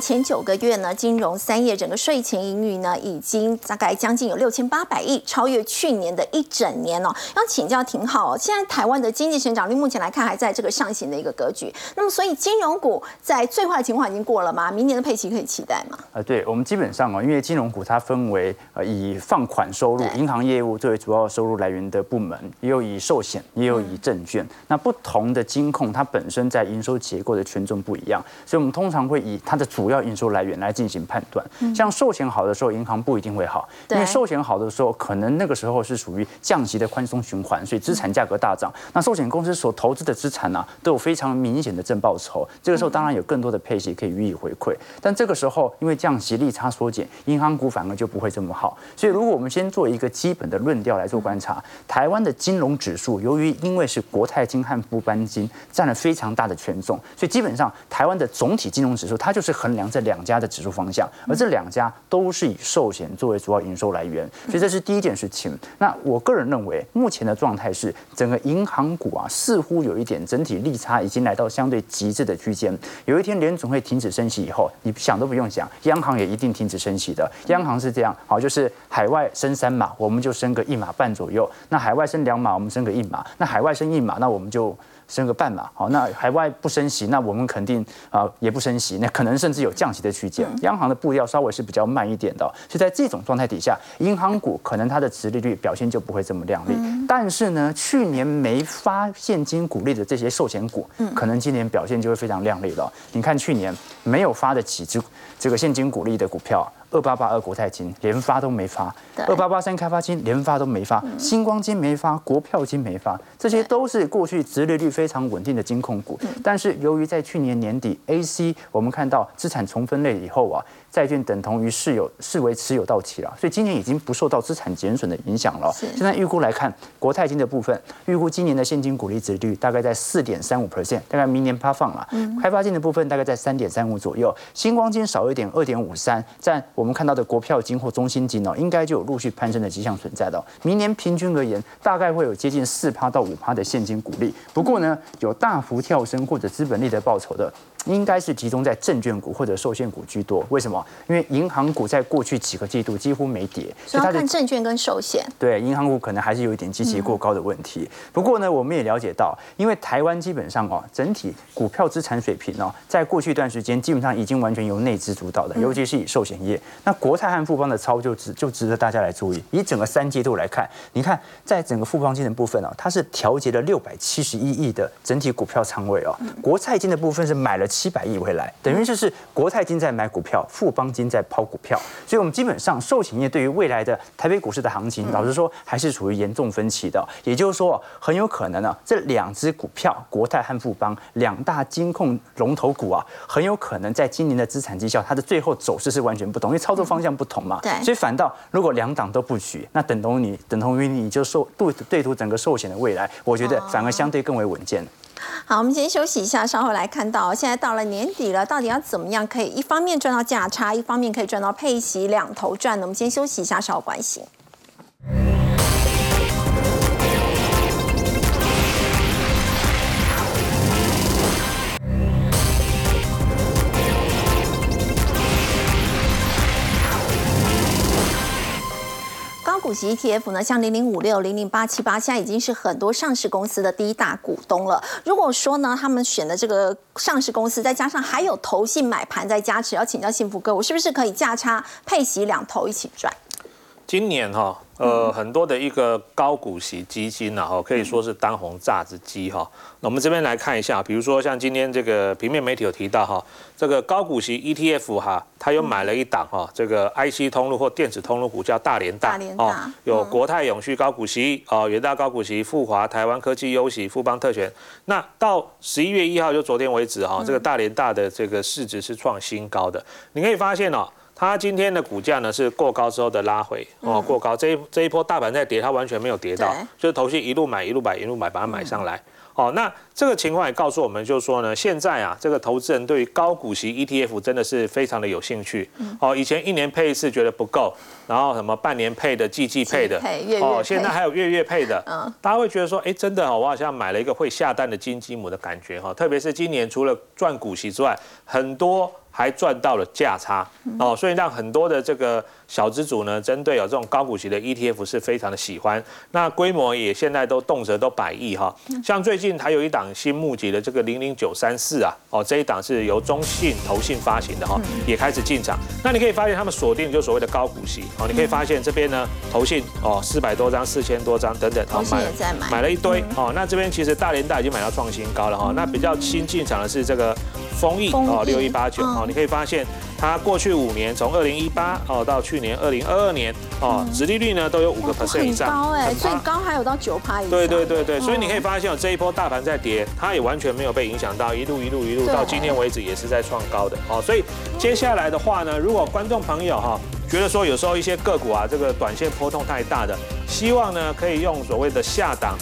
前九个月呢，金融三业整个税前盈余呢，已经大概将近有六千八百亿，超越去年的一整年哦。要请教挺好，现在台湾的经济成长率目前来看还在这个上行的一个格局。那么，所以金融股在最坏的情况已经过了吗？明年的配息可以期待吗？呃，对我们基本上哦，因为金融股它分为呃以放款收入、银行业务作为主要收入来源的部门，也有以寿险，也有以证券。那不同的金控它本身在营收结构的权重不一样，所以我们通常会以它的主要营收来源来进行判断，像寿险好的时候，银行不一定会好，因为寿险好的时候，可能那个时候是属于降息的宽松循环，所以资产价格大涨。那寿险公司所投资的资产呢，都有非常明显的正报酬，这个时候当然有更多的配息可以予以回馈。但这个时候，因为降息利差缩减，银行股反而就不会这么好。所以，如果我们先做一个基本的论调来做观察，台湾的金融指数，由于因为是国泰金和富邦金占了非常大的权重，所以基本上台湾的总体金融指数，它就是衡量。这两家的指数方向，而这两家都是以寿险作为主要营收来源，所以这是第一件事情。那我个人认为，目前的状态是整个银行股啊，似乎有一点整体利差已经来到相对极致的区间。有一天联总会停止升息以后，你想都不用想，央行也一定停止升息的。央行是这样，好，就是海外升三码，我们就升个一码半左右；那海外升两码，我们升个一码；那海外升一码，那我们就。升个半码，好，那海外不升息，那我们肯定啊也不升息，那可能甚至有降息的区间。央行的步调稍微是比较慢一点的，所以在这种状态底下，银行股可能它的殖利率表现就不会这么亮丽。但是呢，去年没发现金股利的这些寿险股，可能今年表现就会非常亮丽了。你看去年没有发的几只这个现金股利的股票。二八八二国泰金连发都没发，二八八三开发金连发都没发，星光金没发，国票金没发，这些都是过去直利率非常稳定的金控股。但是由于在去年年底 A C 我们看到资产重分类以后啊。债券等同于是有视为持有到期了，所以今年已经不受到资产减损的影响了。现在预估来看，国泰金的部分预估今年的现金股利值率大概在四点三五 percent，大概明年发放了。开发金的部分大概在三点三五左右，星光金少一点二点五三，占我们看到的国票金或中心金哦，应该就有陆续攀升的迹象存在的。明年平均而言，大概会有接近四趴到五趴的现金股利。不过呢，有大幅跳升或者资本利得报酬的。应该是集中在证券股或者寿险股居多，为什么？因为银行股在过去几个季度几乎没跌，所以它看证券跟寿险。对，银行股可能还是有一点积极过高的问题。不过呢，我们也了解到，因为台湾基本上哦，整体股票资产水平哦，在过去一段时间基本上已经完全由内资主导的，尤其是以寿险业。那国泰和富邦的操就值就值得大家来注意。以整个三季度来看，你看在整个富邦金的部分哦，它是调节了六百七十一亿的整体股票仓位哦，国泰金的部分是买了。七百亿回来，等于就是国泰金在买股票，富邦金在抛股票，所以我们基本上寿险业对于未来的台北股市的行情，老实说还是处于严重分歧的。也就是说，很有可能呢，这两只股票国泰和富邦两大金控龙头股啊，很有可能在今年的资产绩效，它的最后走势是完全不同，因为操作方向不同嘛。对。所以反倒如果两档都不举，那等同你等同于你就受对对赌整个寿险的未来，我觉得反而相对更为稳健。好，我们先休息一下，稍后来看到现在到了年底了，到底要怎么样可以一方面赚到价差，一方面可以赚到配息，两头赚呢？我们先休息一下，稍后关心。股息 ETF 呢，像零零五六、零零八七八，现在已经是很多上市公司的第一大股东了。如果说呢，他们选的这个上市公司，再加上还有投信买盘在加持，要请教幸福哥，我是不是可以价差配息两头一起赚？今年哈。呃，很多的一个高股息基金呢，哈，可以说是当红炸子鸡哈。那我们这边来看一下，比如说像今天这个平面媒体有提到哈，这个高股息 ETF 哈，它又买了一档哈，这个 IC 通路或电子通路股叫大连大哦，有国泰永续高股息哦，元大高股息，富华台湾科技优息，富邦特权。那到十一月一号就昨天为止哈，这个大连大的这个市值是创新高的，你可以发现哦。它今天的股价呢是过高之后的拉回哦，过高这一这一波大盘在跌，它完全没有跌到，就是头绪一路买一路买一路买把它买上来哦。那这个情况也告诉我们，就是说呢，现在啊，这个投资人对于高股息 ETF 真的是非常的有兴趣哦。以前一年配一次觉得不够，然后什么半年配的、季季配的哦，现在还有月月配的，嗯，大家会觉得说，哎，真的哦，我好像买了一个会下蛋的金鸡母的感觉哈。特别是今年除了赚股息之外，很多。还赚到了价差。哦，所以让很多的这个小资主呢，针对有这种高股息的 ETF 是非常的喜欢。那规模也现在都动辄都百亿哈。像最近还有一档新募集的这个零零九三四啊，哦这一档是由中信投信发行的哈，也开始进场。那你可以发现他们锁定就所谓的高股息哦，你可以发现这边呢投信哦四百多张、四千多张等等，哦买买了一堆哦。那这边其实大连大已经买到创新高了哈。那比较新进场的是这个。丰益哦，六一八九哦，你可以发现它过去五年，从二零一八哦到去年二零二二年哦，殖利率呢都有五个 percent 以上，高哎，最高还有到九趴以上。对对对对，所以你可以发现哦，这一波大盘在跌，它也完全没有被影响到，一路一路一路到今天为止也是在创高的哦。所以接下来的话呢，如果观众朋友哈觉得说有时候一些个股啊，这个短线波动太大的，希望呢可以用所谓的下档。